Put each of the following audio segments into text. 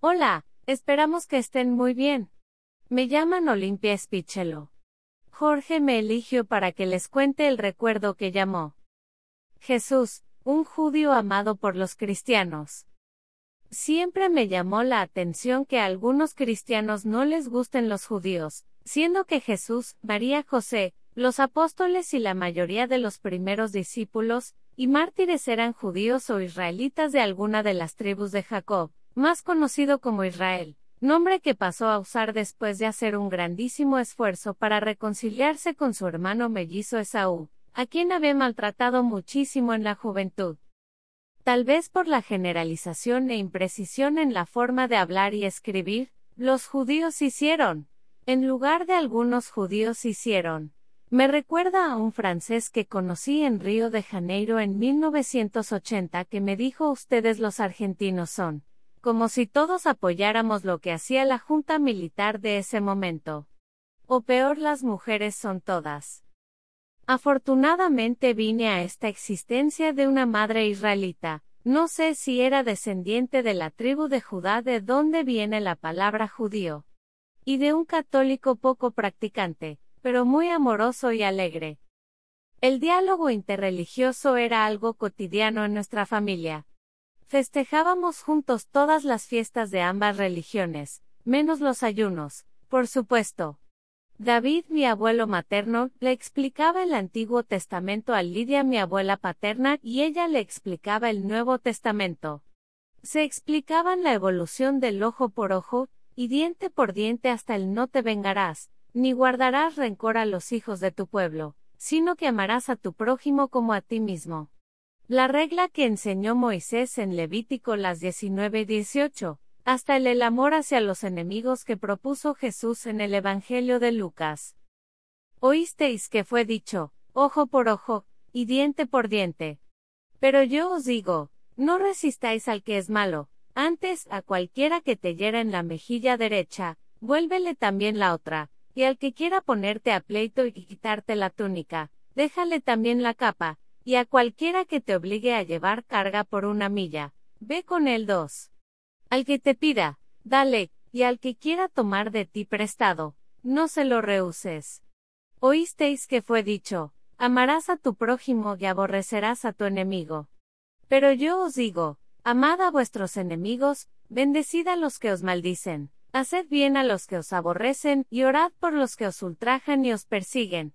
Hola, esperamos que estén muy bien. Me llaman Olimpia Spichelo. Jorge me eligió para que les cuente el recuerdo que llamó. Jesús, un judío amado por los cristianos. Siempre me llamó la atención que a algunos cristianos no les gusten los judíos, siendo que Jesús, María José, los apóstoles y la mayoría de los primeros discípulos y mártires eran judíos o israelitas de alguna de las tribus de Jacob, más conocido como Israel, nombre que pasó a usar después de hacer un grandísimo esfuerzo para reconciliarse con su hermano mellizo Esaú, a quien había maltratado muchísimo en la juventud. Tal vez por la generalización e imprecisión en la forma de hablar y escribir, los judíos hicieron, en lugar de algunos judíos hicieron. Me recuerda a un francés que conocí en Río de Janeiro en 1980 que me dijo ustedes los argentinos son, como si todos apoyáramos lo que hacía la junta militar de ese momento. O peor las mujeres son todas. Afortunadamente vine a esta existencia de una madre israelita, no sé si era descendiente de la tribu de Judá de donde viene la palabra judío, y de un católico poco practicante, pero muy amoroso y alegre. El diálogo interreligioso era algo cotidiano en nuestra familia. Festejábamos juntos todas las fiestas de ambas religiones, menos los ayunos, por supuesto. David, mi abuelo materno, le explicaba el Antiguo Testamento a Lidia, mi abuela paterna, y ella le explicaba el Nuevo Testamento. Se explicaban la evolución del ojo por ojo, y diente por diente hasta el no te vengarás, ni guardarás rencor a los hijos de tu pueblo, sino que amarás a tu prójimo como a ti mismo. La regla que enseñó Moisés en Levítico las 19 y 18, hasta el, amor hacia los enemigos que propuso Jesús en el Evangelio de Lucas. Oísteis que fue dicho, ojo por ojo, y diente por diente. Pero yo os digo, no resistáis al que es malo, antes a cualquiera que te hiera en la mejilla derecha, vuélvele también la otra, y al que quiera ponerte a pleito y quitarte la túnica, déjale también la capa, y a cualquiera que te obligue a llevar carga por una milla, ve con él dos. Al que te pida, dale, y al que quiera tomar de ti prestado, no se lo rehuses. Oísteis que fue dicho, amarás a tu prójimo y aborrecerás a tu enemigo. Pero yo os digo, amad a vuestros enemigos, bendecid a los que os maldicen, haced bien a los que os aborrecen, y orad por los que os ultrajan y os persiguen,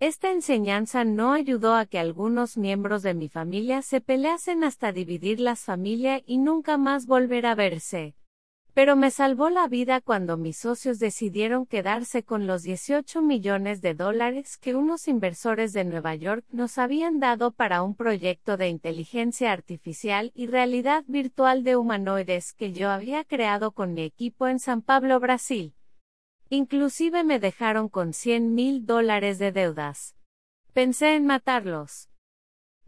Esta enseñanza no ayudó a que algunos miembros de mi familia se peleasen hasta dividir la familia y nunca más volver a verse. Pero me salvó la vida cuando mis socios decidieron quedarse con los 18 millones de dólares que unos inversores de Nueva York nos habían dado para un proyecto de inteligencia artificial y realidad virtual de humanoides que yo había creado con mi equipo en San Pablo, Brasil. Inclusive me dejaron con 100 mil dólares de deudas. Pensé en matarlos.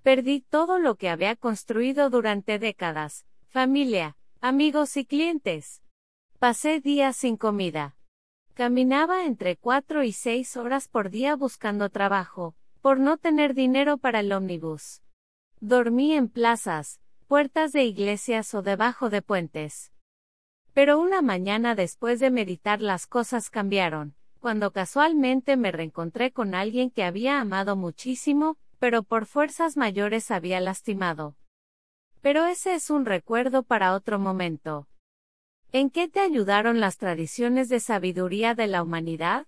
Perdí todo lo que había construido durante décadas, familia, amigos y clientes. Pasé días sin comida. Caminaba entre cuatro y seis horas por día buscando trabajo, por no tener dinero para el ómnibus. Dormí en plazas, puertas de iglesias o debajo de puentes. Pero una mañana después de meditar las cosas cambiaron, cuando casualmente me reencontré con alguien que había amado muchísimo, pero por fuerzas mayores había lastimado. Pero ese es un recuerdo para otro momento. ¿En qué te ayudaron las tradiciones de sabiduría de la humanidad?